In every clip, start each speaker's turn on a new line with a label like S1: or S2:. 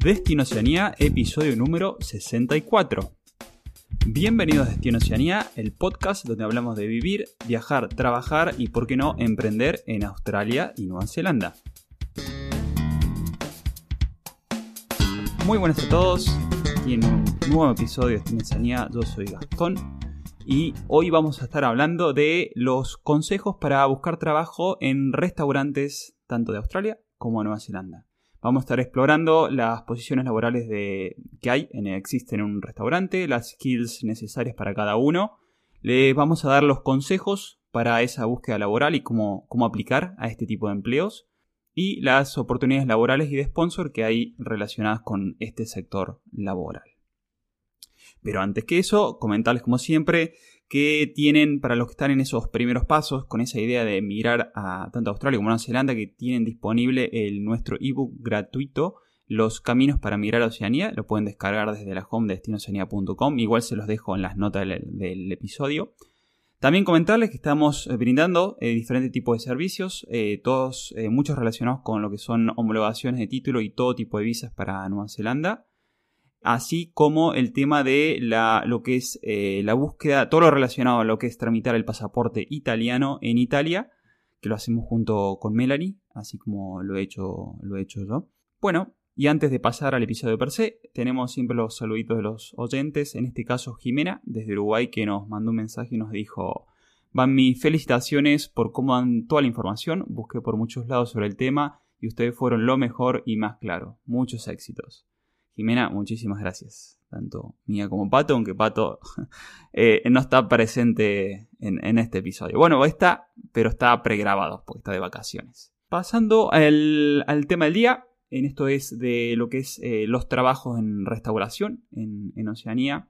S1: Destino Oceanía, episodio número 64. Bienvenidos a Destino Oceanía, el podcast donde hablamos de vivir, viajar, trabajar y, por qué no, emprender en Australia y Nueva Zelanda. Muy buenas a todos, y en un nuevo episodio de Destino Oceanía, yo soy Gastón y hoy vamos a estar hablando de los consejos para buscar trabajo en restaurantes tanto de Australia como Nueva Zelanda. Vamos a estar explorando las posiciones laborales de, que hay, en, existen en un restaurante, las skills necesarias para cada uno. Les vamos a dar los consejos para esa búsqueda laboral y cómo, cómo aplicar a este tipo de empleos. Y las oportunidades laborales y de sponsor que hay relacionadas con este sector laboral. Pero antes que eso, comentarles como siempre que tienen para los que están en esos primeros pasos con esa idea de migrar a tanto Australia como Nueva Zelanda que tienen disponible el nuestro ebook gratuito los caminos para migrar a Oceanía lo pueden descargar desde la home de destinoceanía.com igual se los dejo en las notas del, episodio. También comentarles que estamos eh, brindando eh, diferentes tipos de servicios, eh, todos muchos relacionados con lo que son homologaciones de título y todo tipo de visas para Nueva Zelanda así como el tema de la, lo que es eh, la búsqueda, todo lo relacionado a lo que es tramitar el pasaporte italiano en Italia, que lo hacemos junto con Melanie, así como lo he hecho, lo he hecho yo. Bueno, y antes de pasar al episodio per se, tenemos siempre los saluditos de los oyentes, en este caso Jimena, desde Uruguay, que nos mandó un mensaje y nos dijo, van mis felicitaciones por cómo dan toda la información, busqué por muchos lados sobre el tema y ustedes fueron lo mejor y más claro. Muchos éxitos. Jimena, muchísimas gracias. Tanto mía como Pato, aunque Pato eh, no está presente en, este episodio. Bueno, está, pero está pregrabado porque está de vacaciones. Pasando al, tema del día, en esto es de lo que es eh, los trabajos en restauración en, Oceanía.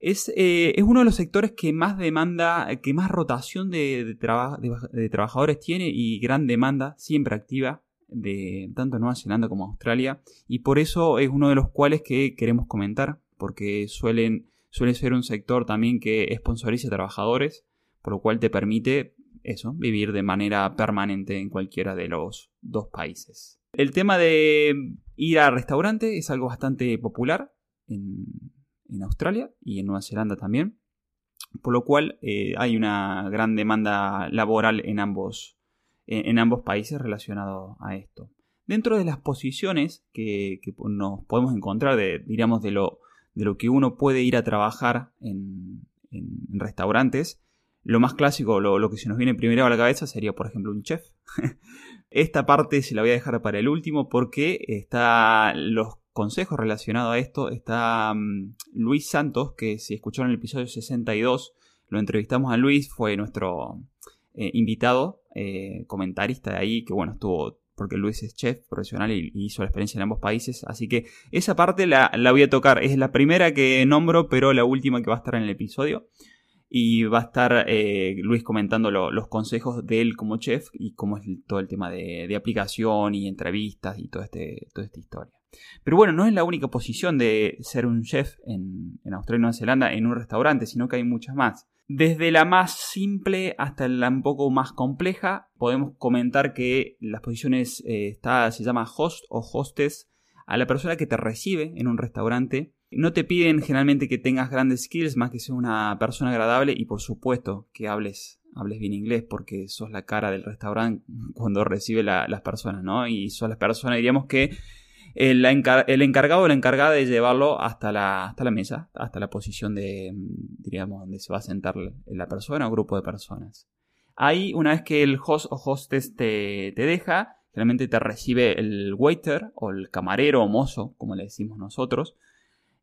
S1: Es, eh, es, uno de los sectores que más demanda, que más rotación de, de trabajadores tiene y gran demanda, siempre activa de tanto Nueva Zelanda como Australia y por eso es uno de los cuales que queremos comentar porque suelen, suele ser un sector también que sponsoriza trabajadores por lo cual te permite eso, vivir de manera permanente en cualquiera de los dos países. El tema de ir a restaurante es algo bastante popular en, Australia y en Nueva Zelanda también, por lo cual eh, hay una gran demanda laboral en ambos, en, ambos países relacionado a esto. Dentro de las posiciones que, nos podemos encontrar, de, diríamos, de lo, de lo que uno puede ir a trabajar en, restaurantes, lo más clásico, lo, que se nos viene primero a la cabeza sería, por ejemplo, un chef. Esta parte se la voy a dejar para el último porque está los consejos relacionados a esto. Está mm, Luis Santos, que si escucharon el episodio 62, lo entrevistamos a Luis, fue nuestro eh, invitado, eh, comentarista de ahí, que bueno, estuvo, porque Luis es chef profesional y, hizo la experiencia en ambos países, así que esa parte la, voy a tocar, es la primera que nombro, pero la última que va a estar en el episodio. Y va a estar eh, Luis comentando los consejos de él como chef y cómo es todo el tema de, aplicación y entrevistas y todo este, toda esta historia. Pero bueno, no es la única posición de ser un chef en, en Australia y Nueva Zelanda en un restaurante, sino que hay muchas más. Desde la más simple hasta la un poco más compleja, podemos comentar que las posiciones eh, está, se llama host o hostess a la persona que te recibe en un restaurante. No te piden generalmente que tengas grandes skills, más que ser una persona agradable y por supuesto que hables, hables bien inglés porque sos la cara del restaurante cuando recibe las personas, ¿no? Y sos las personas, diríamos que el, encargado o la encargada de llevarlo hasta la, hasta la mesa, hasta la posición de, diríamos, donde se va a sentar la persona o grupo de personas. Ahí, una vez que el host o hostess te, te deja, generalmente te recibe el waiter o el camarero o mozo, como le decimos nosotros,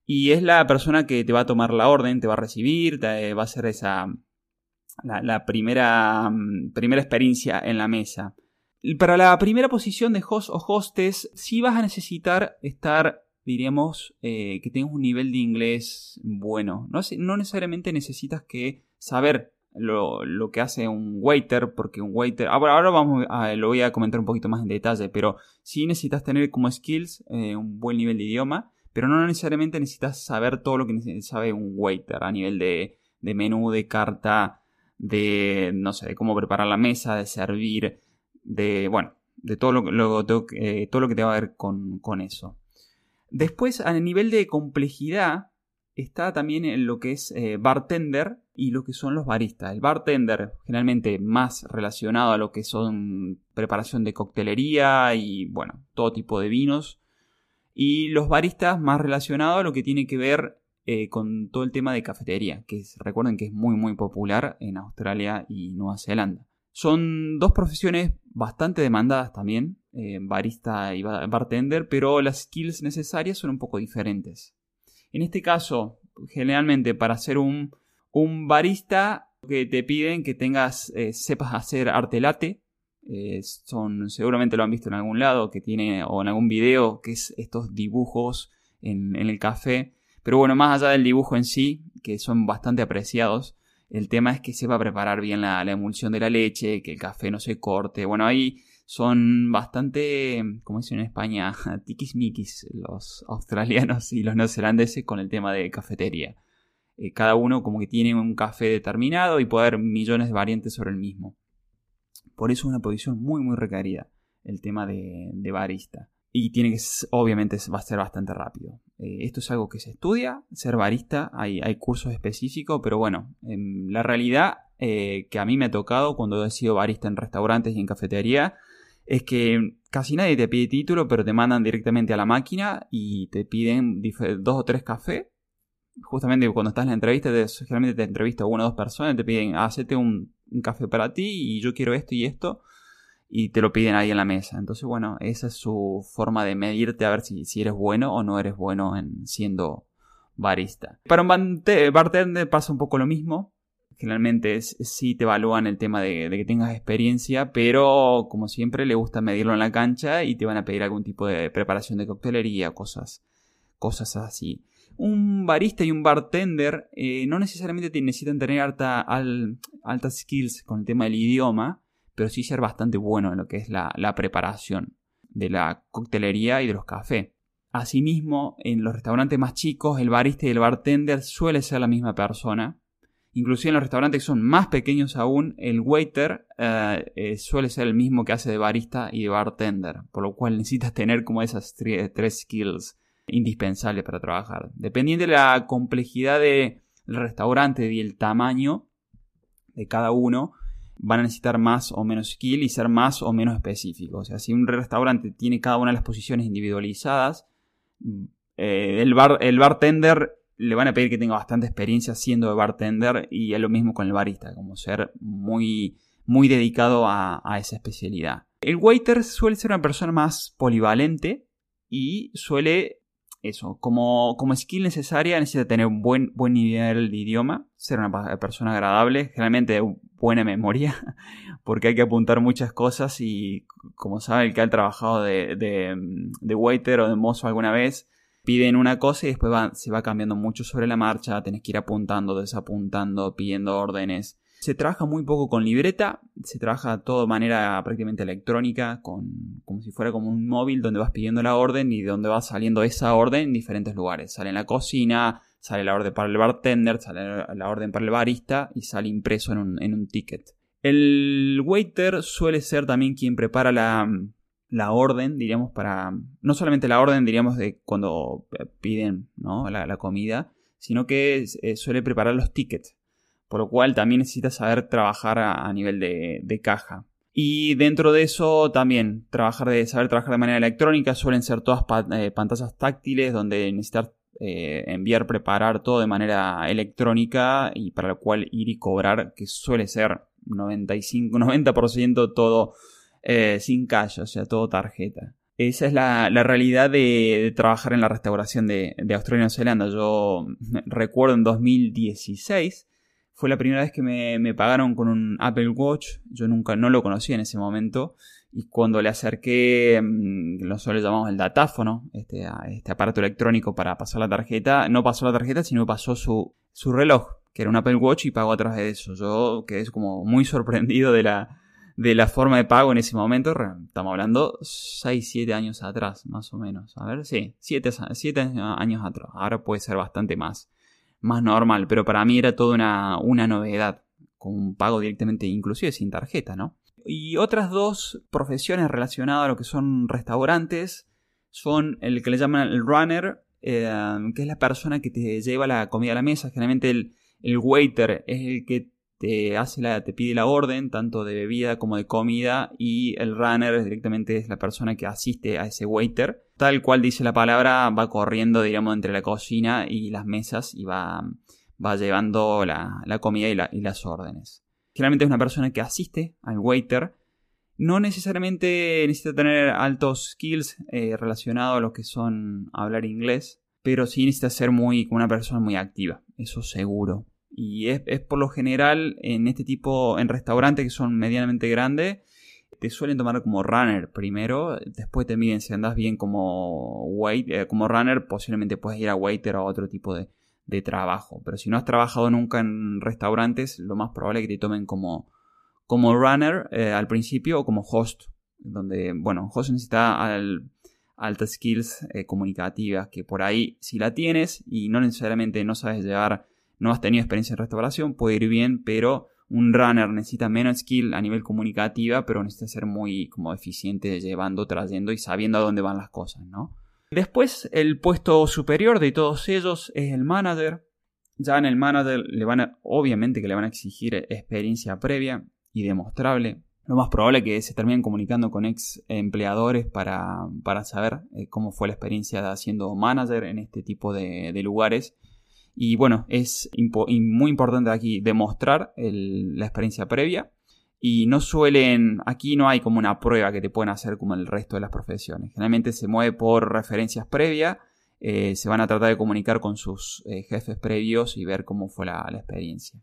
S1: y es la persona que te va a tomar la orden, te va a recibir, te va a hacer esa la, primera, primera experiencia en la mesa. Para la primera posición de host o hostess, sí vas a necesitar estar, diríamos, eh, que tengas un nivel de inglés bueno. No, no necesariamente necesitas que saber lo, que hace un waiter, porque un waiter. Ahora, ahora vamos a, lo voy a comentar un poquito más en detalle, pero sí necesitas tener como skills eh, un buen nivel de idioma, pero no necesariamente necesitas saber todo lo que sabe un waiter a nivel de, de menú, de carta, de no sé, de cómo preparar la mesa, de servir de, bueno, de todo lo, todo lo que te va a ver con, eso. Después, a nivel de complejidad, está también en lo que es eh, bartender y lo que son los baristas. El bartender, generalmente más relacionado a lo que son preparación de coctelería y, bueno, todo tipo de vinos. Y los baristas más relacionados a lo que tiene que ver eh, con todo el tema de cafetería, que recuerden que es muy muy popular en Australia y Nueva Zelanda. Son dos profesiones bastante demandadas también, eh, barista y bartender, pero las skills necesarias son un poco diferentes. En este caso, generalmente para ser un, un barista, que te piden que tengas, eh, sepas hacer arte latte. son, seguramente lo han visto en algún lado, que tiene, o en algún video, que es estos dibujos en, en el café pero bueno, más allá del dibujo en sí, que son bastante apreciados, el tema es que se va a preparar bien la, emulsión de la leche, que el café no se corte. Bueno, ahí son bastante, como dicen en España, tiquismiquis los australianos y los neozelandeses con el tema de cafetería. Eh, cada uno como que tiene un café determinado y puede haber millones de variantes sobre el mismo. Por eso es una posición muy muy requerida el tema de barista y tiene que, obviamente, va a ser bastante rápido. Eh, esto es algo que se estudia, ser barista, hay, hay cursos específicos, pero bueno, en la realidad eh, que a mí me ha tocado cuando he sido barista en restaurantes y en cafetería, es que casi nadie te pide título, pero te mandan directamente a la máquina y te piden dos o tres cafés. Justamente cuando estás en la entrevista, generalmente te entrevista una o dos personas, te piden, hacete un, un café para ti y yo quiero esto y esto y te lo piden ahí en la mesa. Entonces, bueno, esa es su forma de medirte a ver si, si eres bueno o no eres bueno en siendo barista. Para un bartender pasa un poco lo mismo. Generalmente es, sí te evalúan el tema de, que tengas experiencia, pero como siempre le gusta medirlo en la cancha y te van a pedir algún tipo de preparación de coctelería, cosas, cosas así. Un barista y un bartender eh, no necesariamente necesitan tener alta, altas skills con el tema del idioma, pero sí ser bastante bueno en lo que es la, preparación de la coctelería y de los cafés. Asimismo, en los restaurantes más chicos, el barista y el bartender suele ser la misma persona. Inclusive en los restaurantes que son más pequeños aún, el waiter eh, eh, suele ser el mismo que hace de barista y de bartender, por lo cual necesitas tener como esas tres skills indispensables para trabajar. Dependiendo de la complejidad del restaurante y el tamaño de cada uno, van a necesitar más o menos skill y ser más o menos específicos. O sea, si un restaurante tiene cada una de las posiciones individualizadas, eh, el, bar, el bartender le van a pedir que tenga bastante experiencia siendo de bartender y es lo mismo con el barista, como ser muy, muy dedicado a, a esa especialidad. El waiter suele ser una persona más polivalente y suele eso, como, como skill necesaria necesita tener un buen, buen nivel de idioma, ser una persona agradable, generalmente buena memoria, porque hay que apuntar muchas cosas y como sabe el que ha trabajado de, de, waiter o de mozo alguna vez, piden una cosa y después se va cambiando mucho sobre la marcha, tenés que ir apuntando, desapuntando, pidiendo órdenes. Se trabaja muy poco con libreta, se trabaja todo de manera prácticamente electrónica, con, como si fuera como un móvil donde vas pidiendo la orden y donde va saliendo esa orden en diferentes lugares. Sale en la cocina, sale la orden para el bartender, sale la orden para el barista y sale impreso en un, ticket. El waiter suele ser también quien prepara la, orden, diríamos, para. No solamente la orden, diríamos, de cuando piden la, comida, sino que eh, suele preparar los tickets. Por lo cual también necesita saber trabajar a, nivel de, caja. Y dentro de eso también trabajar de, saber trabajar de manera electrónica suelen ser todas eh, pantallas táctiles donde necesitar eh, enviar, preparar todo de manera electrónica y para lo cual ir y cobrar, que suele ser 95, 90% todo eh, sin cash, o sea, todo tarjeta. Esa es la, realidad de, trabajar en la restauración de, Australia y Nueva Zelanda. Yo recuerdo en 2016 fue la primera vez que me, pagaron con un Apple Watch. Yo nunca no lo conocía en ese momento. Y cuando le acerqué, mm, nosotros le llamamos el datáfono, este, este aparato electrónico para pasar la tarjeta, no pasó la tarjeta, sino pasó su, su reloj, que era un Apple Watch y pagó a través de eso. Yo quedé como muy sorprendido de la, de la forma de pago en ese momento. Estamos hablando 6, 7 años atrás, más o menos. A ver, sí, 7, 7 años atrás. Ahora puede ser bastante más, más normal, pero para mí era toda una, una novedad, con un pago directamente, inclusive sin tarjeta, ¿no? Y otras dos profesiones relacionadas a lo que son restaurantes son el que le llaman el runner, eh, que es la persona que te lleva la comida a la mesa. Generalmente el, el waiter es el que te hace la, te pide la orden, tanto de bebida como de comida, y el runner directamente es la persona que asiste a ese waiter. Tal cual dice la palabra, va corriendo, digamos, entre la cocina y las mesas y va, va llevando la, comida y, las órdenes. Generalmente es una persona que asiste al waiter. No necesariamente necesita tener altos skills eh, relacionados a lo que son hablar inglés, pero sí necesita ser muy, una persona muy activa, eso seguro. Y es, por lo general en este tipo, en restaurantes que son medianamente grandes, te suelen tomar como runner primero, después te miden si andas bien como eh, como runner, posiblemente puedes ir a waiter o a otro tipo de, trabajo. Pero si no has trabajado nunca en restaurantes, lo más probable es que te tomen como, como runner eh, al principio o como host, donde, bueno, host necesita altas skills eh, comunicativas, que por ahí si la tienes y no necesariamente no sabes llevar no has tenido experiencia en restauración, puede ir bien, pero un runner necesita menos skill a nivel comunicativa, pero necesita ser muy como eficiente llevando, trayendo y sabiendo a dónde van las cosas, ¿no? Después, el puesto superior de todos ellos es el manager. Ya en el manager le van obviamente que le van a exigir experiencia previa y demostrable. Lo más probable es que se terminen comunicando con ex empleadores para, para saber eh, cómo fue la experiencia de haciendo manager en este tipo de lugares y bueno, es muy importante aquí demostrar la experiencia previa. Y no suelen, aquí no hay como una prueba que te pueden hacer como el resto de las profesiones. Generalmente se mueve por referencias previas, eh, se van a tratar de comunicar con sus eh, jefes previos y ver cómo fue la, experiencia.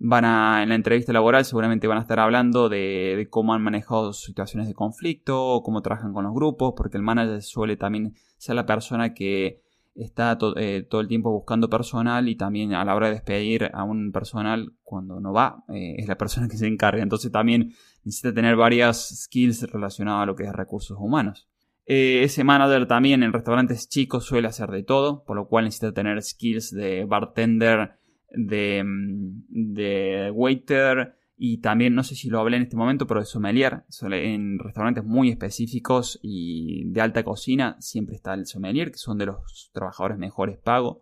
S1: Van a, en la entrevista laboral seguramente van a estar hablando de, de, cómo han manejado situaciones de conflicto, cómo trabajan con los grupos, porque el manager suele también ser la persona que está eh, todo el tiempo buscando personal y también a la hora de despedir a un personal cuando no va, eh, es la persona que se encarga. Entonces también necesita tener varias skills relacionadas a lo que es recursos humanos. Eh, ese manager también en restaurantes chicos suele hacer de todo, por lo cual necesita tener skills de bartender, de, mm, de waiter, y también, no sé si lo hablé en este momento, pero de sommelier. En restaurantes muy específicos y de alta cocina siempre está el sommelier, que son de los trabajadores mejores pagos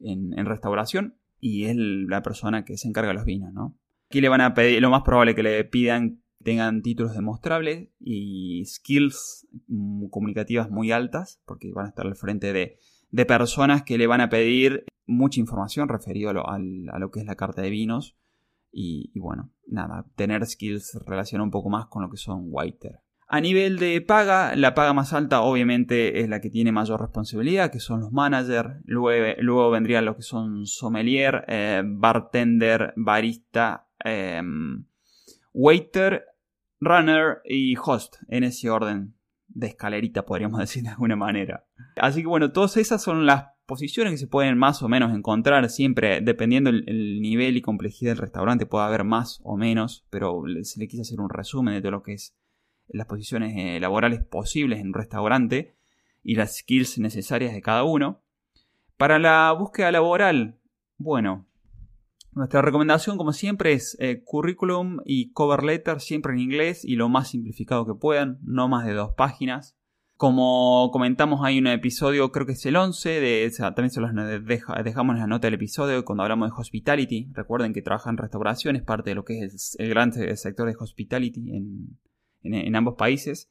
S1: en, restauración. Y es la persona que se encarga de los vinos, ¿no? Aquí le van a pedir, lo más probable que le pidan tengan títulos demostrables y skills mm, comunicativas muy altas, porque van a estar al frente de, personas que le van a pedir mucha información referido a lo que es la carta de vinos y, bueno, nada, tener skills relaciona un poco más con lo que son waiter. A nivel de paga, la paga más alta obviamente es la que tiene mayor responsabilidad, que son los managers. Luego, luego vendrían los que son sommelier, eh, bartender, barista, em, waiter, runner y host, en ese orden de escalerita podríamos decir de alguna manera. Así que bueno, todas esas son las posiciones que se pueden más o menos encontrar siempre dependiendo el, nivel y complejidad del restaurante puede haber más o menos pero se le quise hacer un resumen de todo lo que es las posiciones eh, laborales posibles en un restaurante y las skills necesarias de cada uno. Para la búsqueda laboral bueno nuestra recomendación como siempre es eh, currículum y cover letter siempre en inglés y lo más simplificado que puedan no más de dos páginas como comentamos, hay un episodio, creo que es el 11, de, también se los dejamos en la nota del episodio cuando hablamos de hospitality. Recuerden que trabajan en restauración, es parte de lo que es el gran sector de hospitality en, ambos países.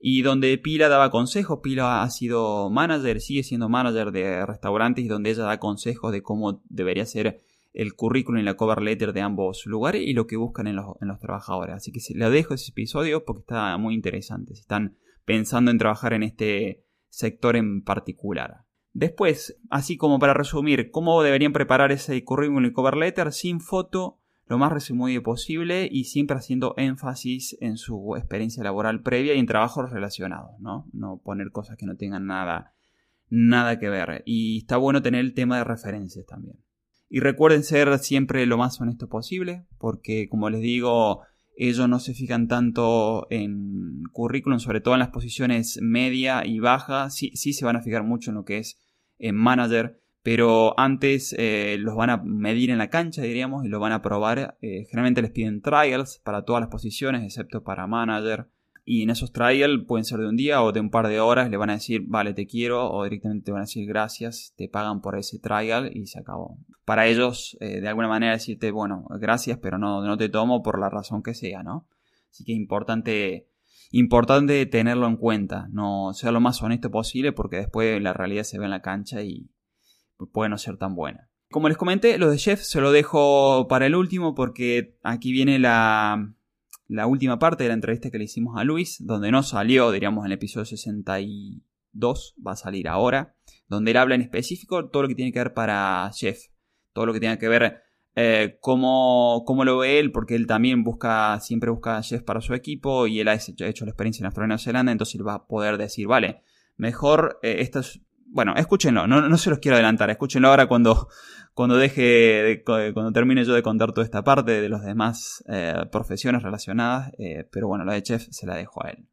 S1: Y donde Pila daba consejos, Pila ha sido manager, sigue siendo manager de restaurantes y donde ella da consejos de cómo debería ser el currículum y la cover letter de ambos lugares y lo que buscan en los, en los trabajadores. Así que le dejo ese episodio porque está muy interesante. Si están pensando en trabajar en este sector en particular. Después, así como para resumir, cómo deberían preparar ese currículum y cover letter sin foto, lo más resumido posible y siempre haciendo énfasis en su experiencia laboral previa y en trabajos relacionados, ¿no? No poner cosas que no tengan nada, nada que ver. Y está bueno tener el tema de referencias también. Y recuerden ser siempre lo más honesto posible, porque como les digo, ellos no se fijan tanto en currículum, sobre todo en las posiciones media y baja. Sí, sí se van a fijar mucho en lo que es en manager, pero antes eh, los van a medir en la cancha, diríamos, y lo van a probar. Eh, generalmente les piden trials para todas las posiciones, excepto para manager. Y en esos trials pueden ser de un día o de un par de horas, le van a decir, vale, te quiero, o directamente te van a decir gracias, te pagan por ese trial y se acabó. Para ellos, eh, de alguna manera, decirte, bueno, gracias, pero no, no te tomo por la razón que sea, ¿no? Así que es importante, importante tenerlo en cuenta, no ser lo más honesto posible porque después la realidad se ve en la cancha y puede no ser tan buena. Como les comenté, lo de Jeff se lo dejo para el último porque aquí viene la, la última parte de la entrevista que le hicimos a Luis, donde no salió, diríamos, en el episodio 62, va a salir ahora, donde él habla en específico todo lo que tiene que ver para Jeff, todo lo que tiene que ver eh, cómo, lo ve él, porque él también busca, siempre busca a Jeff para su equipo y él ha hecho, la experiencia en Australia y Nueva Zelanda, entonces él va a poder decir, vale, mejor eh, esto es bueno, escúchenlo, no, no, se los quiero adelantar, escúchenlo ahora cuando, cuando deje, cuando termine yo de contar toda esta parte de las demás eh, profesiones relacionadas, eh, pero bueno, la de chef se la dejo a él.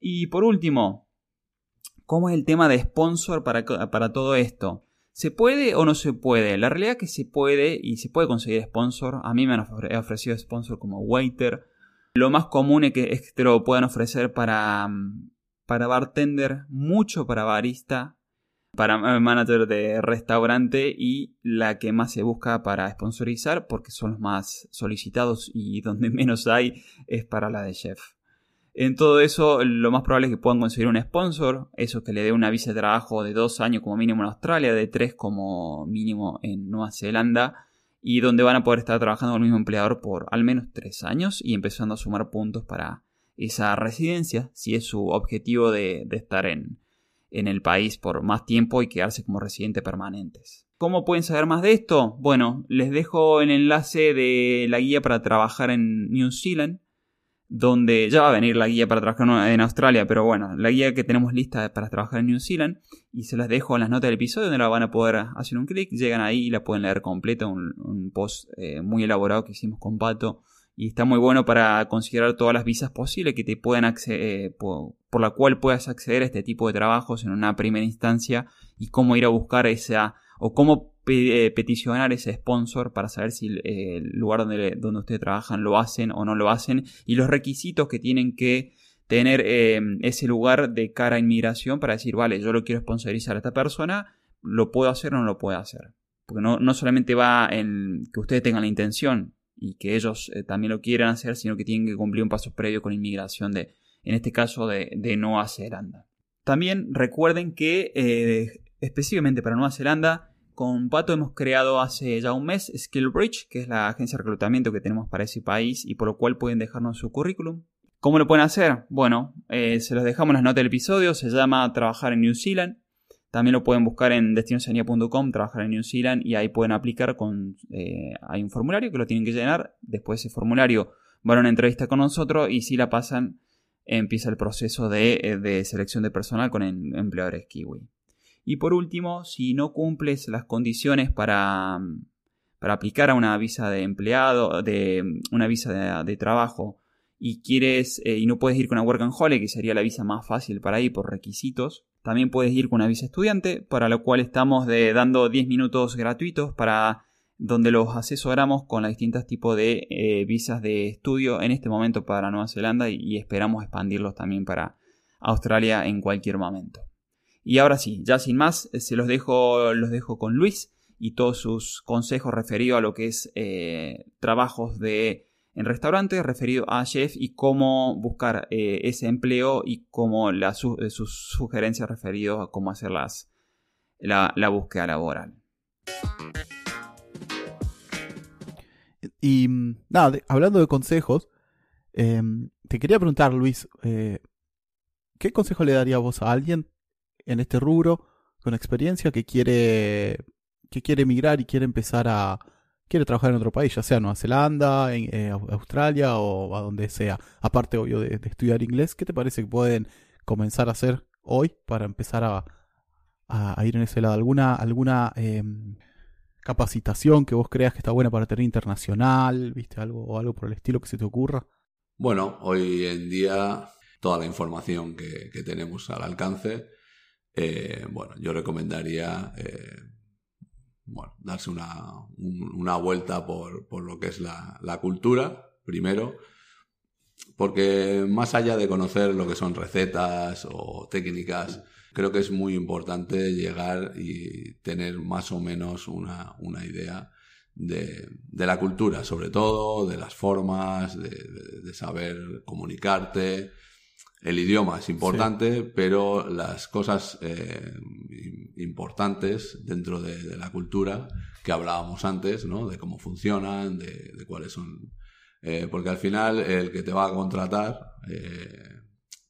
S1: Y por último, ¿cómo es el tema de sponsor para, para todo esto? ¿Se puede o no se puede? La realidad es que se puede y se puede conseguir sponsor. A mí me han ofrecido sponsor como waiter. Lo más común es que, es que te lo puedan ofrecer para, para bartender, mucho para barista, para manager de restaurante y la que más se busca para sponsorizar porque son los más solicitados y donde menos hay es para la de chef. En todo eso, lo más probable es que puedan conseguir un sponsor, eso que le dé una visa de trabajo de dos años como mínimo en Australia, de tres como mínimo en Nueva Zelanda, y donde van a poder estar trabajando con el mismo empleador por al menos tres años y empezando a sumar puntos para esa residencia, si es su objetivo de estar en, en el país por más tiempo y quedarse como residentes permanentes. ¿Cómo pueden saber más de esto? Bueno, les dejo el enlace de la guía para trabajar en New Zealand, donde ya va a venir la guía para trabajar en Australia, pero bueno, la guía que tenemos lista para trabajar en New Zealand, y se las dejo en las notas del episodio donde la van a poder hacer un clic, llegan ahí y la pueden leer completa, un, post eh, muy elaborado que hicimos con Pato y está muy bueno para considerar todas las visas posibles que te pueden acceder, eh, por, la cual puedas acceder a este tipo de trabajos en una primera instancia y cómo ir a buscar esa o cómo eh, peticionar ese sponsor para saber si el lugar donde, donde ustedes trabajan lo hacen o no lo hacen y los requisitos que tienen que tener ese lugar de cara a inmigración para decir, vale, yo lo quiero sponsorizar a esta persona, lo puedo hacer o no lo puedo hacer. Porque no, no solamente va en que ustedes tengan la intención, y que ellos eh, también lo quieran hacer, sino que tienen que cumplir un paso previo con inmigración de, en este caso, de, Nueva Zelanda. También recuerden que eh, específicamente para Nueva Zelanda, con Pato hemos creado hace ya un mes SkillBridge, que es la agencia de reclutamiento que tenemos para ese país y por lo cual pueden dejarnos su currículum. ¿Cómo lo pueden hacer? Bueno, eh, se los dejamos en las notas del episodio, se llama Trabajar en New Zealand. También lo pueden buscar en destinosanía.com, trabajar en New Zealand y ahí pueden aplicar con... Eh, hay un formulario que lo tienen que llenar. Después ese formulario van a una entrevista con nosotros y si la pasan empieza el proceso de, eh, selección de personal con empleadores kiwi. Y por último, si no cumples las condiciones para, para aplicar a una visa de empleado, de una visa de, trabajo y quieres eh, y no puedes ir con una work and holiday, que sería la visa más fácil para ir por requisitos, también puedes ir con una visa estudiante, para lo cual estamos dando 10 minutos gratuitos para donde los asesoramos con los distintos tipos de eh, visas de estudio en este momento para Nueva Zelanda y, esperamos expandirlos también para Australia en cualquier momento. Y ahora sí, ya sin más, eh, se los dejo, los dejo con Luis y todos sus consejos referidos a lo que es eh, trabajos de en restaurantes referido a chef y cómo buscar eh, ese empleo y cómo eh, sus sugerencias referidas a cómo hacer la, búsqueda laboral.
S2: Y nada, hablando de consejos, em, te quería preguntar, Luis, eh, ¿qué consejo le daría vos a alguien en este rubro con experiencia que quiere, que quiere emigrar y quiere empezar a, quiere trabajar en otro país, ya sea Nueva Zelanda, en eh, Australia o a donde sea. Aparte, obvio, de, estudiar inglés, ¿qué te parece que pueden comenzar a hacer hoy para empezar a, ir en ese lado? ¿Alguna, alguna em, capacitación que vos creas que está buena para tener internacional? ¿Viste? Algo, o algo por el estilo que se te ocurra.
S3: Bueno, hoy en día toda la información que, tenemos al alcance, eh, bueno, yo recomendaría eh, bueno, darse una, vuelta por, lo que es la, cultura, primero. porque más allá de conocer lo que son recetas o técnicas, creo que es muy importante llegar y tener más o menos una, una idea de, de, la cultura, sobre todo, de las formas, de, de, saber comunicarte. El idioma es importante, sí. pero las cosas eh, importantes dentro de, la cultura que hablábamos antes, ¿no? De cómo funcionan, de, cuáles son... Eh, porque al final el que te va a contratar eh,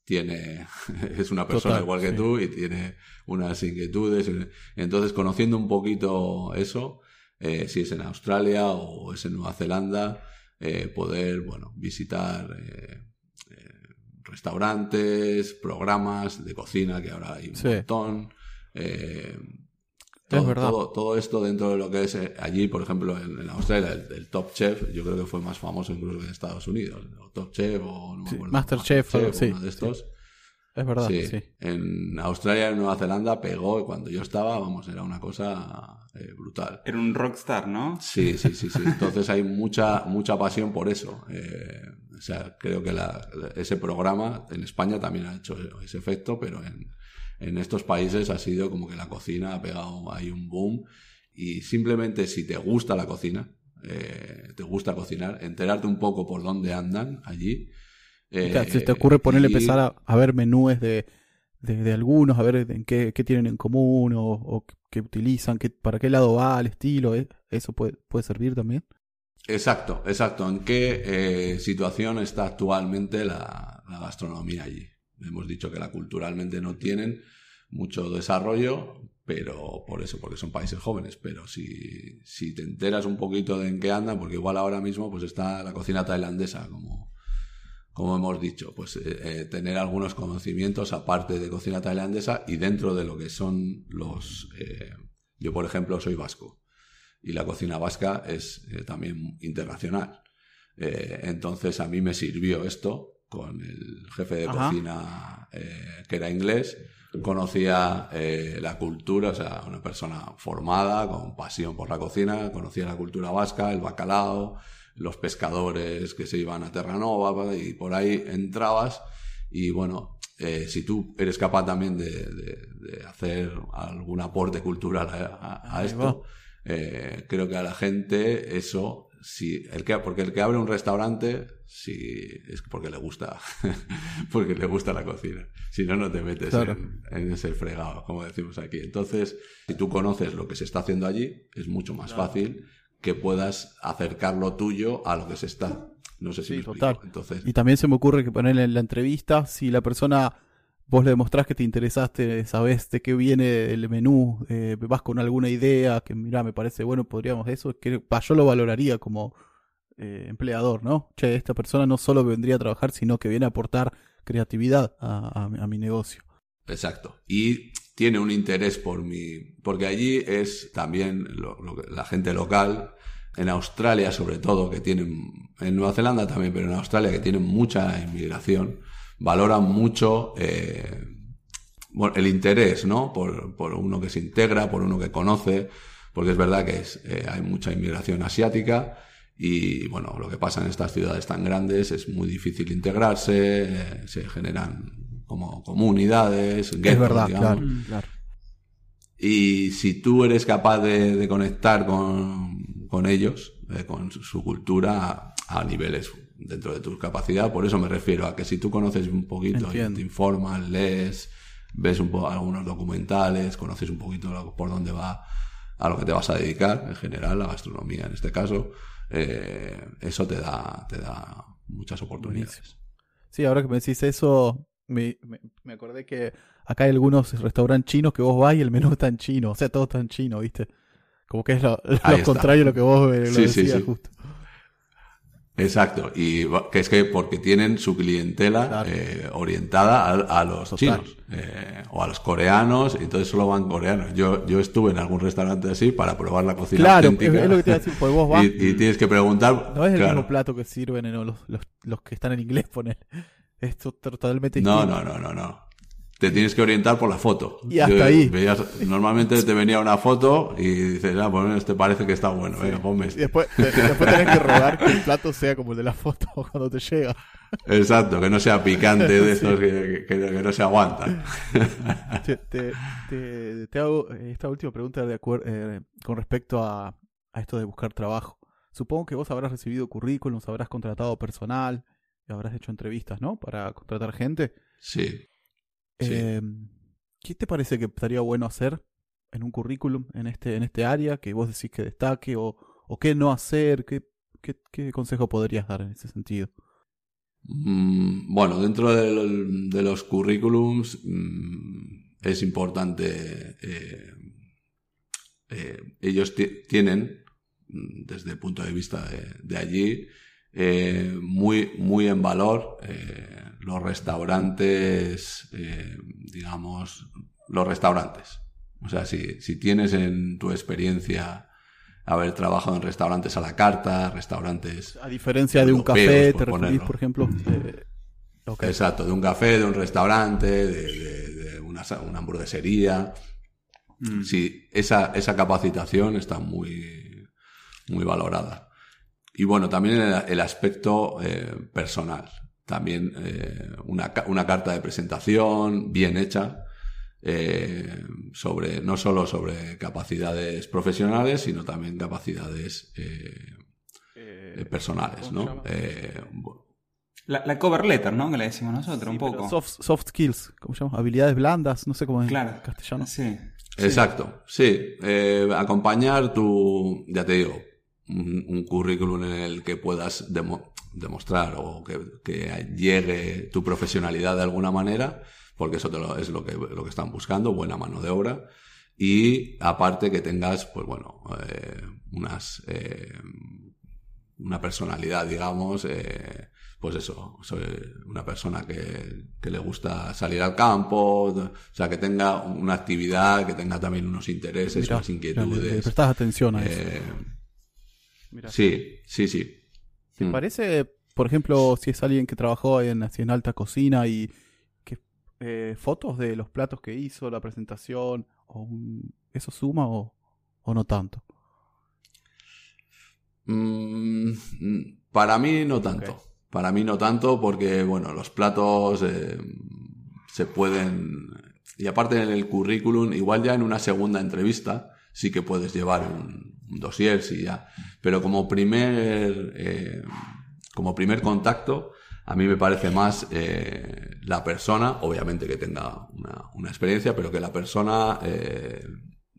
S3: tiene es una persona Total, igual que sí. tú y tiene unas inquietudes. Entonces, conociendo un poquito eso, eh, si es en Australia o es en Nueva Zelanda, eh, poder bueno, visitar eh, restaurantes, programas de cocina, que ahora hay un sí. montón. Todo,
S2: es verdad.
S3: Todo, todo, esto dentro de lo que es allí, por ejemplo, en, en Australia, el, el, Top Chef, yo creo que fue más famoso incluso que en Estados Unidos. O Top Chef o no me acuerdo,
S2: sí,
S3: Master
S2: sí,
S3: uno de estos.
S2: Sí. Es verdad, sí.
S3: sí. En Australia y en Nueva Zelanda pegó y cuando yo estaba, vamos, era una cosa eh, brutal.
S1: Era un rockstar, ¿no?
S3: Sí, sí, sí, sí. Entonces hay mucha, mucha pasión por eso. Eh, o sea, creo que la, ese programa en España también ha hecho ese efecto, pero en, en estos países ha sido como que la cocina ha pegado ahí un boom y simplemente si te gusta la cocina, eh, te gusta cocinar, enterarte un poco por dónde andan allí,
S2: eh, o sea, ¿Se te ocurre ponerle y... empezar a, a, ver menúes de, de, de, algunos, a ver en qué, qué tienen en común o, o qué utilizan, qué, para qué lado va el estilo? ¿eh? ¿Eso puede, puede servir también?
S3: Exacto, exacto. ¿En qué eh, situación está actualmente la, la, gastronomía allí? Hemos dicho que la culturalmente no tienen mucho desarrollo, pero por eso, porque son países jóvenes. Pero si, si te enteras un poquito de en qué andan, porque igual ahora mismo pues está la cocina tailandesa como como hemos dicho, pues eh, eh, tener algunos conocimientos aparte de cocina tailandesa y dentro de lo que son los... Eh, yo, por ejemplo, soy vasco y la cocina vasca es eh, también internacional. entonces a mí me sirvió esto con el jefe de Ajá. cocina que era inglés. Conocía la cultura, o sea, una persona formada, con pasión por la cocina, conocía la cultura vasca, el bacalao, los pescadores que se iban a Terranova y por ahí entrabas y bueno, eh, si tú eres capaz también de, de, de hacer algún aporte cultural a, a, a esto, eh, creo que a la gente eso, si el que, porque el que abre un restaurante, si es porque le gusta, porque le gusta la cocina. Si no, no te metes claro. en, en, ese fregado, como decimos aquí. Entonces, si tú conoces lo que se está haciendo allí, es mucho más claro. fácil que puedas acercar lo tuyo a lo que se está. No sé si
S2: sí,
S3: me
S2: total.
S3: Entonces...
S2: Y también se me ocurre que ponerle en la entrevista, si la persona, vos le demostrás que te interesaste, sabés de qué viene el menú, eh, vas con alguna idea, que mira, me parece bueno, podríamos eso, que yo lo valoraría como eh, empleador, ¿no? Che, esta persona no solo vendría a trabajar, sino que viene a aportar creatividad a, a, a mi negocio.
S3: Exacto. Y tiene un interés por mí, porque allí es también lo, lo, la gente local, en Australia sobre todo, que tienen, en Nueva Zelanda también, pero en Australia que tienen mucha inmigración, valoran mucho eh, el interés, ¿no? Por, por, uno que se integra, por uno que conoce, porque es verdad que eh, hay mucha inmigración asiática y bueno, lo que pasa en estas ciudades tan grandes es muy difícil integrarse, eh, se generan como comunidades.
S2: Es verdad, claro, claro,
S3: Y si tú eres capaz de, de conectar con, con ellos, eh, con su, su cultura a, a, niveles dentro de tu capacidad, por eso me refiero a que si tú conoces un poquito, y te informas, lees, ves un poco algunos documentales, conoces un poquito por dónde va a lo que te vas a dedicar, en general, la gastronomía en este caso, eh, eso te da, te da muchas oportunidades.
S2: Sí, ahora que me decís eso, me, me, me, acordé que acá hay algunos restaurantes chinos que vos vas y el menú está en chino, o sea, todo está en chino, ¿viste? Como que es lo, lo contrario a lo que vos eh, lo
S3: sí,
S2: decías
S3: sí, sí.
S2: justo.
S3: Exacto, y que es que porque tienen su clientela claro. eh, orientada a, a los Total. chinos eh, o a los coreanos, y entonces solo van coreanos. Yo, yo estuve en algún restaurante así para probar la cocina
S2: claro,
S3: auténtica.
S2: es lo que te iba a decir, pues vos vas
S3: y, y, tienes que preguntar.
S2: No es el claro. mismo plato que sirven ¿no? los, los, los que están en inglés, poner. Esto totalmente.
S3: No, no, no, no, no. Te tienes que orientar por la foto.
S2: Y hasta Yo, ahí.
S3: Veías, normalmente te venía una foto y dices, ah, pues este parece que está bueno, sí. venga, ponme este.
S2: Y después, después tenés que rogar que el plato sea como el de la foto cuando te llega.
S3: Exacto, que no sea picante de esos que, que- que no se aguantan.
S2: Te, te- te- te hago esta última pregunta de eh, con respecto a, a esto de buscar trabajo. Supongo que vos habrás recibido currículums, habrás contratado personal, habrás hecho entrevistas, ¿no? Para contratar gente.
S3: Sí. Sí.
S2: Eh, ¿Qué te parece que estaría bueno hacer en un currículum en este, en este área que vos decís que destaque o, o qué no hacer? ¿Qué, qué, qué consejo podrías dar en ese sentido?
S3: Mm, Bueno, dentro de los currículums mm, es importante, eh, eh, ellos ti- tienen, mm, desde el punto de vista de, de allí, eh, muy, muy en valor eh, los restaurantes, eh, digamos, los restaurantes. O sea, si, si tienes en tu experiencia haber trabajado en restaurantes a la carta, restaurantes
S2: A diferencia de un café,
S3: por
S2: te referís,
S3: ponerlo.
S2: por ejemplo. eh.
S3: Exacto, de un café, de un restaurante, de, de- de una, una hamburguesería.
S1: Mm.
S3: Sí, esa, esa capacitación está muy, muy valorada. Y bueno, también el, el aspecto eh, personal. También eh, una, una carta de presentación bien hecha, eh, sobre, no solo sobre capacidades profesionales, sino también capacidades eh,
S2: Eh,
S3: eh, personales,
S2: ¿cómo se
S3: ¿no? Eh,
S1: La, la cover letter, ¿no? Que le decimos nosotros,
S2: sí,
S1: un poco.
S2: Soft, soft skills, ¿cómo se llama? Habilidades blandas, no sé cómo es
S1: Claro.
S2: en castellano.
S1: Sí.
S3: Exacto, sí. Eh, acompañar tu, ya te digo, un, un currículum en el que puedas demo- demostrar o que, que llegue tu profesionalidad de alguna manera, porque eso te lo- es lo que, lo que están buscando, buena mano de obra. Y aparte que tengas, pues bueno, eh, unas, eh, una personalidad, digamos, eh, pues eso, soy una persona que, que le gusta salir al campo, o sea, que tenga una actividad, que tenga también unos intereses,
S2: Mirá,
S3: unas
S2: le-
S3: inquietudes.
S2: le prestás atención a eso. Mirá.
S3: sí, sí, sí.
S2: ¿Te
S3: Mm.
S2: parece, por ejemplo, si es alguien que trabajó en, así en alta cocina y que eh, fotos de los platos que hizo, la presentación, o un- ¿eso suma o, o no tanto?
S3: Mm, para mí no tanto. Para mí no tanto porque, bueno, los platos eh, se pueden... Y aparte en el currículum, igual ya en una segunda entrevista, sí que puedes llevar un, un dossier, sí ya. Pero como primer, eh, como primer contacto, a mí me parece más eh, la persona, obviamente que tenga una, una experiencia, pero que la persona eh,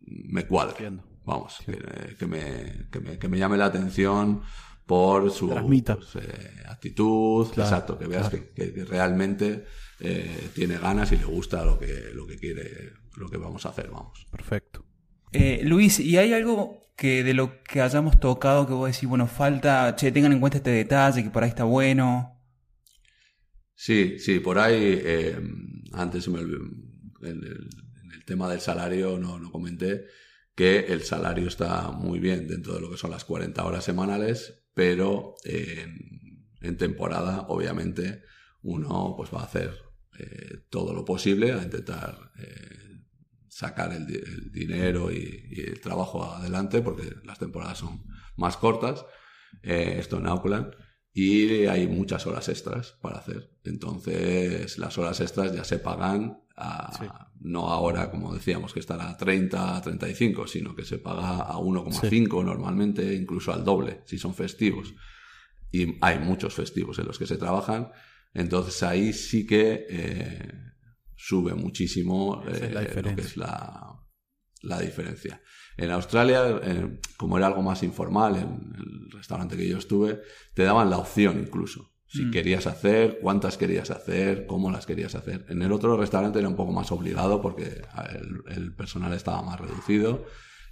S3: me cuadre. Vamos, que, que me, que, me, que me llame la atención por su pues, eh, actitud,
S2: Claro,
S3: exacto, que veas
S2: claro.
S3: que- que realmente eh, tiene ganas y le gusta lo que, lo que quiere, lo que vamos a hacer, vamos.
S2: Perfecto.
S1: Eh, Luis, ¿y hay algo que de lo que hayamos tocado que vos decís, bueno, falta, che, tengan en cuenta este detalle, que por ahí está bueno?
S3: Sí, sí, por ahí, eh, antes en el, tema del salario no, no comenté que el salario está muy bien dentro de lo que son las 40 horas semanales, pero en, en temporada, obviamente, uno pues va a hacer eh, todo lo posible a intentar eh, sacar el, di- el dinero y, y el trabajo adelante, porque las temporadas son más cortas, eh, esto en Auckland, y hay muchas horas extras para hacer. Entonces, las horas extras ya se pagan a-
S2: Sí.
S3: no ahora, como decíamos, que estará a 30, a 35, sino que se paga a 1,5 normalmente, incluso al doble, si son festivos. Y hay muchos festivos en los que se trabajan. Entonces ahí sí que eh, sube muchísimo
S2: es
S3: eh,
S2: la
S3: lo que es la, la diferencia. En Australia, eh, como era algo más informal, en el restaurante que yo estuve, te daban la opción incluso. Si
S1: Mm.
S3: querías hacer, cuántas querías hacer, cómo las querías hacer. En el otro restaurante era un poco más obligado porque el, el personal estaba más reducido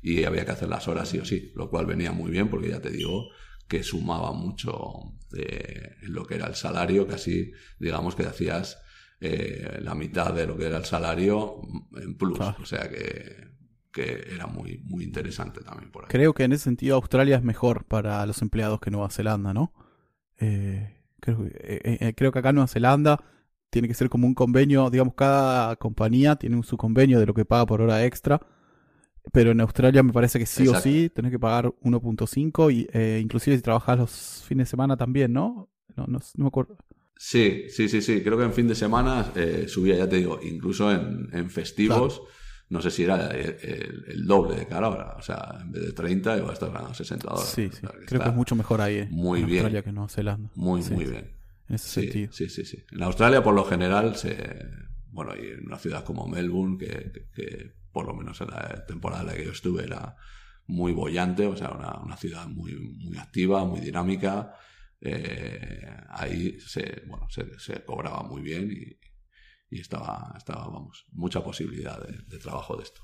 S3: y había que hacer las horas sí o sí, lo cual venía muy bien porque ya te digo que sumaba mucho eh, en lo que era el salario, casi digamos que hacías eh, la mitad de lo que era el salario en plus,
S2: Claro.
S3: o sea que, que era muy, muy interesante también por ahí.
S2: Creo que en ese sentido Australia es mejor para los empleados que Nueva Zelanda, ¿no? Eh, creo, eh, eh, creo que acá en Nueva Zelanda tiene que ser como un convenio, digamos, cada compañía tiene un- su convenio de lo que paga por hora extra, pero en Australia me parece que sí
S3: Exacto.
S2: o sí tenés que pagar 1.5 y eh, inclusive si trabajas los fines de semana también, ¿no? No, no, no me acuerdo.
S3: Sí, sí, sí, sí. Creo que en fin de semana eh, subía, ya te digo, incluso en, en festivos. No sé si era el, el, doble de cara ahora. O sea, en vez de 30, iba a estar ganando 60 dólares.
S2: Sí, sí. Creo que es mucho mejor ahí. Eh,
S3: muy
S2: en
S3: bien.
S2: Australia que en Nueva Zelanda.
S3: Muy,
S2: Sí,
S3: muy
S2: sí.
S3: bien.
S2: En ese
S3: Sí,
S2: sentido.
S3: sí, sí, sí. En Australia, por lo general, se, bueno, y en una ciudad como Melbourne, que, que- que por lo menos en la temporada en la que yo estuve era muy bollante, o sea, una, una ciudad muy, muy activa, muy dinámica. Eh, ahí se, bueno, se, se cobraba muy bien y, y estaba, estaba, vamos, mucha posibilidad de, de trabajo de esto.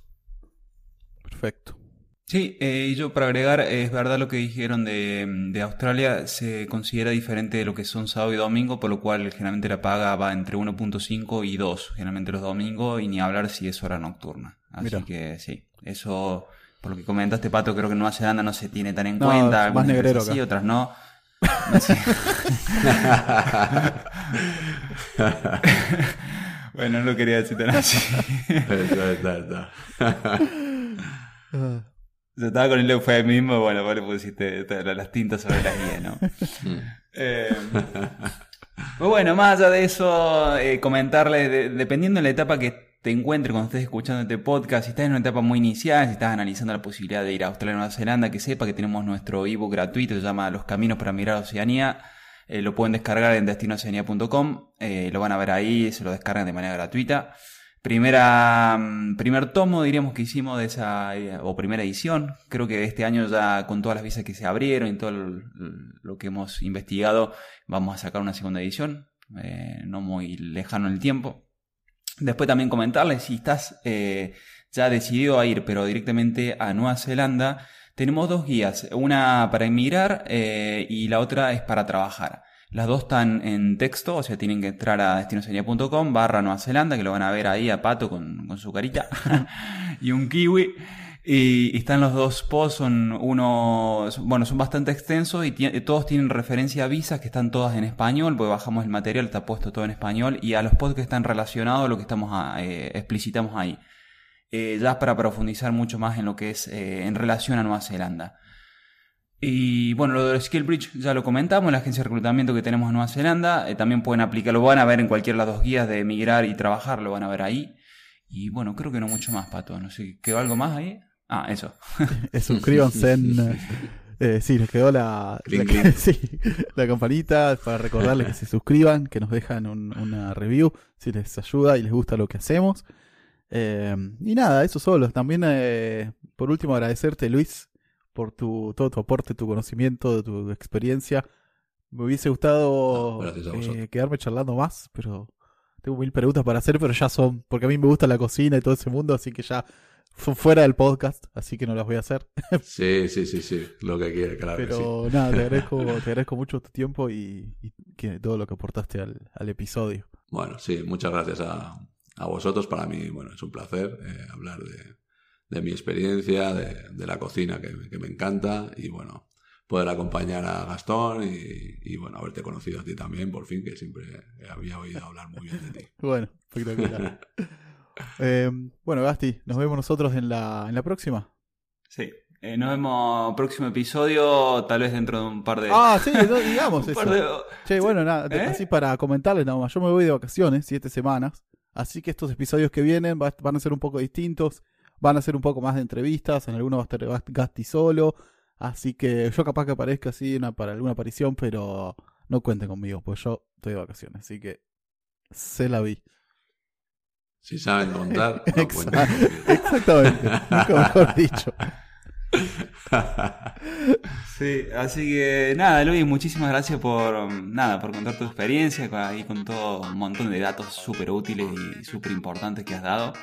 S2: Perfecto.
S1: Sí, eh, y yo para agregar, es verdad lo que dijeron de, de Australia, se considera diferente de lo que son sábado y domingo, por lo cual generalmente la paga va entre 1.5 y 2, generalmente los domingos, y ni hablar si es hora nocturna. Así
S2: Mira.
S1: que sí, eso, por lo que comentaste, Pato, creo que en Nueva Zelanda no se tiene tan en
S2: No,
S1: cuenta,
S2: más
S1: algunas
S2: negrero
S1: empresas sí, otras no. No sé. bueno, no lo quería decir tan así.
S3: Está, está, está.
S1: Yo estaba con el eufemismo, bueno, vos le pusiste las tintas sobre las guías, ¿no? Eh, pues bueno, más allá de eso, eh, comentarles, de- dependiendo de la etapa que te encuentres cuando estés escuchando este podcast, si estás en una etapa muy inicial, si estás analizando la posibilidad de ir a Australia o Nueva Zelanda, que sepa que tenemos nuestro ebook gratuito, se llama Los Caminos para Mirar Oceanía. Eh, lo pueden descargar en destinoceanía.com, eh, lo van a ver ahí, se lo descargan de manera gratuita. Primera, mm, primer tomo, diríamos que hicimos de esa, eh, o primera edición. Creo que este año ya con todas las visas que se abrieron y todo lo que hemos investigado, vamos a sacar una segunda edición, no muy lejano el tiempo. Después también comentarles, si estás eh, ya decidido a ir, pero directamente a Nueva Zelanda, tenemos dos guías, una para emigrar eh, y la otra es para trabajar. Las dos están en texto, o sea, tienen que entrar a destinoseña.com barra Nueva Zelanda, que lo van a ver ahí a Pato con, con su carita y un kiwi. Y, están los dos posts, son uno, bueno, son bastante extensos y todos tienen referencia a visas que están todas en español, porque bajamos el material, está puesto todo en español, y a los posts que están relacionados a lo que estamos a- eh, explicitamos ahí. Eh, ya para profundizar mucho más en lo que es eh, en relación a Nueva Zelanda. Y bueno, lo del Skill Bridge ya lo comentamos, la agencia de reclutamiento que tenemos en Nueva Zelanda, eh, también pueden aplicarlo, van a ver en cualquiera de las dos guías de emigrar y trabajar, lo van a ver ahí. Y bueno, creo que no mucho más, Pato, no sé, ¿quedó algo más ahí? Ah, eso.
S2: suscríbanse en. eh, sí, les quedó la, la, sí, la campanita para recordarles que se suscriban, que nos dejan un- una review si les ayuda y les gusta lo que hacemos. Eh, y nada, eso solo. También, eh, por último, agradecerte, Luis, por tu, todo tu aporte, tu conocimiento, tu experiencia. Me hubiese gustado
S3: Ah,
S2: eh, quedarme charlando más, pero tengo mil preguntas para hacer, pero ya son, porque a mí me gusta la cocina y todo ese mundo, así que ya son fuera del podcast, así que no las voy a hacer.
S3: Sí, sí, sí, sí, lo que quiere, claro que sí.
S2: Pero nada, te agradezco, te agradezco mucho tu tiempo y, y que todo lo que aportaste al, al episodio.
S3: Bueno, sí, muchas gracias a, a vosotros. Para mí, bueno, es un placer eh, hablar de, de mi experiencia, de, de la cocina que, que me encanta y bueno, poder acompañar a Gastón y, y, bueno, haberte conocido a ti también, por fin, que siempre había oído hablar muy bien de ti.
S2: Bueno, espectacular. Eh, bueno, Gasti, nos vemos nosotros en la, en la próxima.
S1: Sí. Eh, nos vemos próximo episodio, tal vez dentro de un par de...
S2: Ah, sí, no, digamos eso.
S1: de...
S2: Che, bueno, nada,
S1: ¿Eh?
S2: así para comentarles nada más. Yo me voy de vacaciones, siete semanas. Así que estos episodios que vienen va- van a ser un poco distintos. Van a ser un poco más de entrevistas. En algunos va a estar Gast- Gasti solo. Así que yo capaz que aparezca así una, para alguna aparición, pero no cuenten conmigo, pues yo estoy de vacaciones. Así que se la vi.
S3: Si saben contar, no.
S2: Exactamente, nunca mejor dicho.
S1: Sí, así que nada, Luis, muchísimas gracias por nada, por contar tu experiencia con- ahí con todo un montón de datos súper útiles y súper importantes que has dado.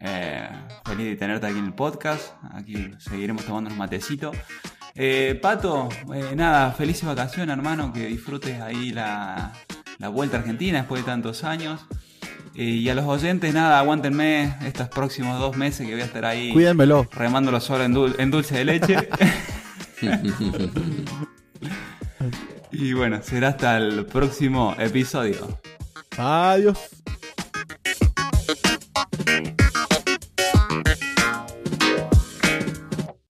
S1: Eh, feliz de tenerte aquí en el podcast. Aquí seguiremos tomando un matecito. Eh, Pato, eh, nada, felices vacaciones, hermano, que disfrutes ahí la, la vuelta a Argentina después de tantos años. Y a los oyentes, nada, aguántenme estos próximos dos meses que voy a estar ahí
S2: Cuídenmelo.
S1: remándolo solo en, dul- en dulce de leche. y bueno, será hasta el próximo episodio.
S2: Adiós.